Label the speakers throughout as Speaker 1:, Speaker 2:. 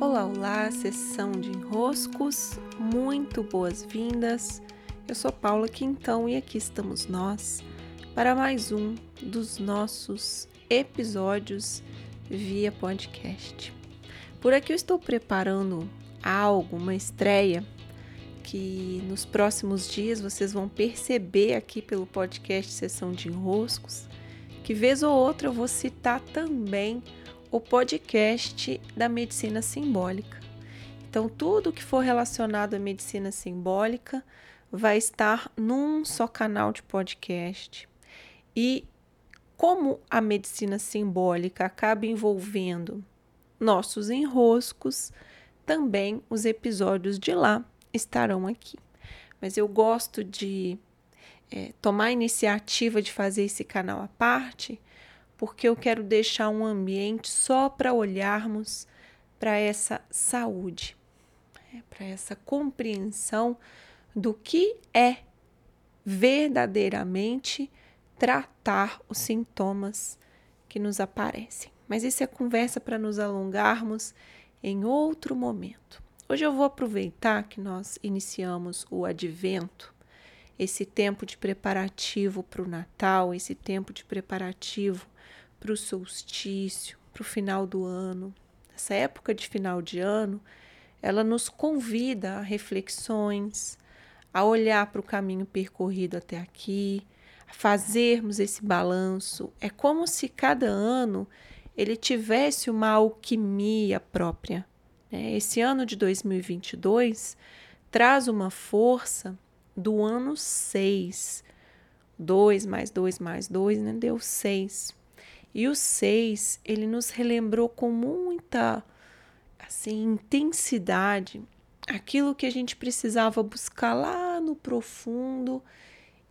Speaker 1: Olá, olá, sessão de enroscos, muito boas-vindas. Eu sou Paula Quintão e aqui estamos nós para mais um dos nossos episódios via podcast. Por aqui eu estou preparando algo, uma estreia que nos próximos dias vocês vão perceber aqui pelo podcast Sessão de Enroscos, que vez ou outra eu vou citar também o podcast da medicina simbólica. Então, tudo que for relacionado à medicina simbólica vai estar num só canal de podcast. E como a medicina simbólica acaba envolvendo nossos enroscos, também os episódios de lá estarão aqui. Mas eu gosto de é, tomar a iniciativa de fazer esse canal à parte, porque eu quero deixar um ambiente só para olharmos para essa saúde, né, para essa compreensão do que é verdadeiramente tratar os sintomas que nos aparecem. Mas isso é conversa para nos alongarmos em outro momento. Hoje eu vou aproveitar que nós iniciamos o advento, esse tempo de preparativo para o Natal, esse tempo de preparativo para o solstício, para o final do ano. Essa época de final de ano, ela nos convida a reflexões, a olhar para o caminho percorrido até aqui, a fazermos esse balanço. É como se cada ano ele tivesse uma alquimia própria. Né? Esse ano de 2022 traz uma força do ano 6. 2 mais 2 mais 2, né? deu 6. E o 6, ele nos relembrou com muita assim, intensidade aquilo que a gente precisava buscar lá no profundo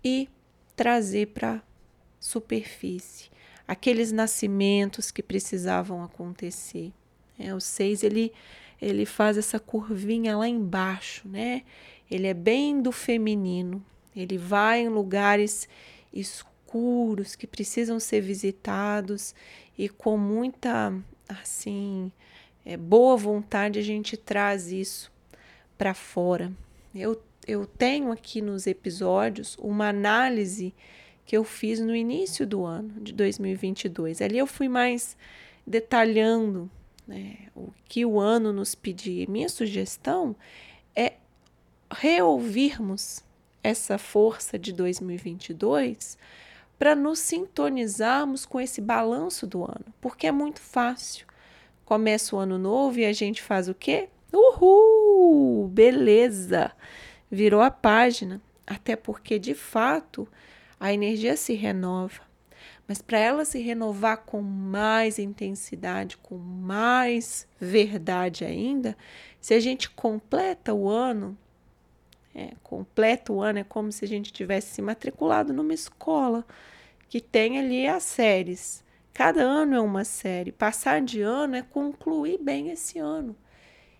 Speaker 1: e trazer para superfície, aqueles nascimentos que precisavam acontecer. É, o 6 ele ele faz essa curvinha lá embaixo, né? Ele é bem do feminino. Ele vai em lugares escuros que precisam ser visitados e com muita assim é, boa vontade a gente traz isso para fora. Eu, eu tenho aqui nos episódios uma análise que eu fiz no início do ano de 2022. Ali eu fui mais detalhando né, o que o ano nos pedia. Minha sugestão reouvirmos essa força de 2022 para nos sintonizarmos com esse balanço do ano, porque é muito fácil. Começa o ano novo e a gente faz o quê? Uhul! Beleza! Virou a página, até porque de fato a energia se renova. Mas para ela se renovar com mais intensidade, com mais verdade ainda, se a gente completa o ano, é, completa o ano é como se a gente tivesse se matriculado numa escola que tem ali as séries. Cada ano é uma série. Passar de ano é concluir bem esse ano.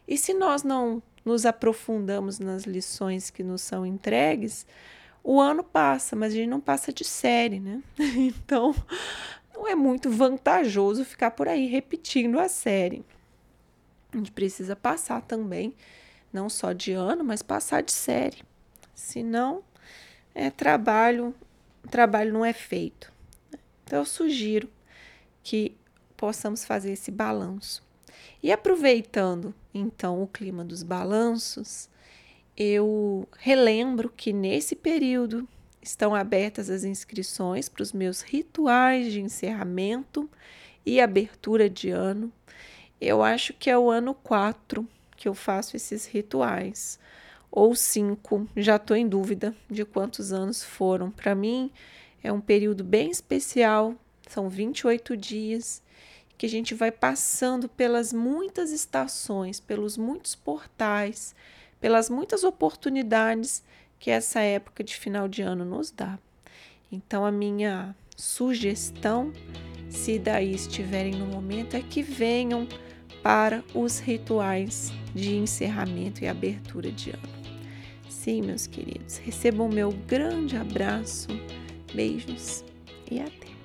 Speaker 1: E se nós não nos aprofundamos nas lições que nos são entregues, o ano passa, mas a gente não passa de série, né? Então, não é muito vantajoso ficar por aí repetindo a série. A gente precisa passar também não só de ano, mas passar de série. Senão, é trabalho, trabalho não é feito. Então, eu sugiro que possamos fazer esse balanço. E aproveitando então o clima dos balanços, eu relembro que nesse período estão abertas as inscrições para os meus rituais de encerramento e abertura de ano. Eu acho que é o ano 4 que eu faço esses rituais. Ou cinco, já estou em dúvida de quantos anos foram. Para mim, é um período bem especial, são 28 dias que a gente vai passando pelas muitas estações, pelos muitos portais, pelas muitas oportunidades que essa época de final de ano nos dá. Então, a minha sugestão, se daí estiverem no momento, é que venham para os rituais de encerramento e abertura de ano. Sim, meus queridos, recebam meu grande abraço, beijos e até!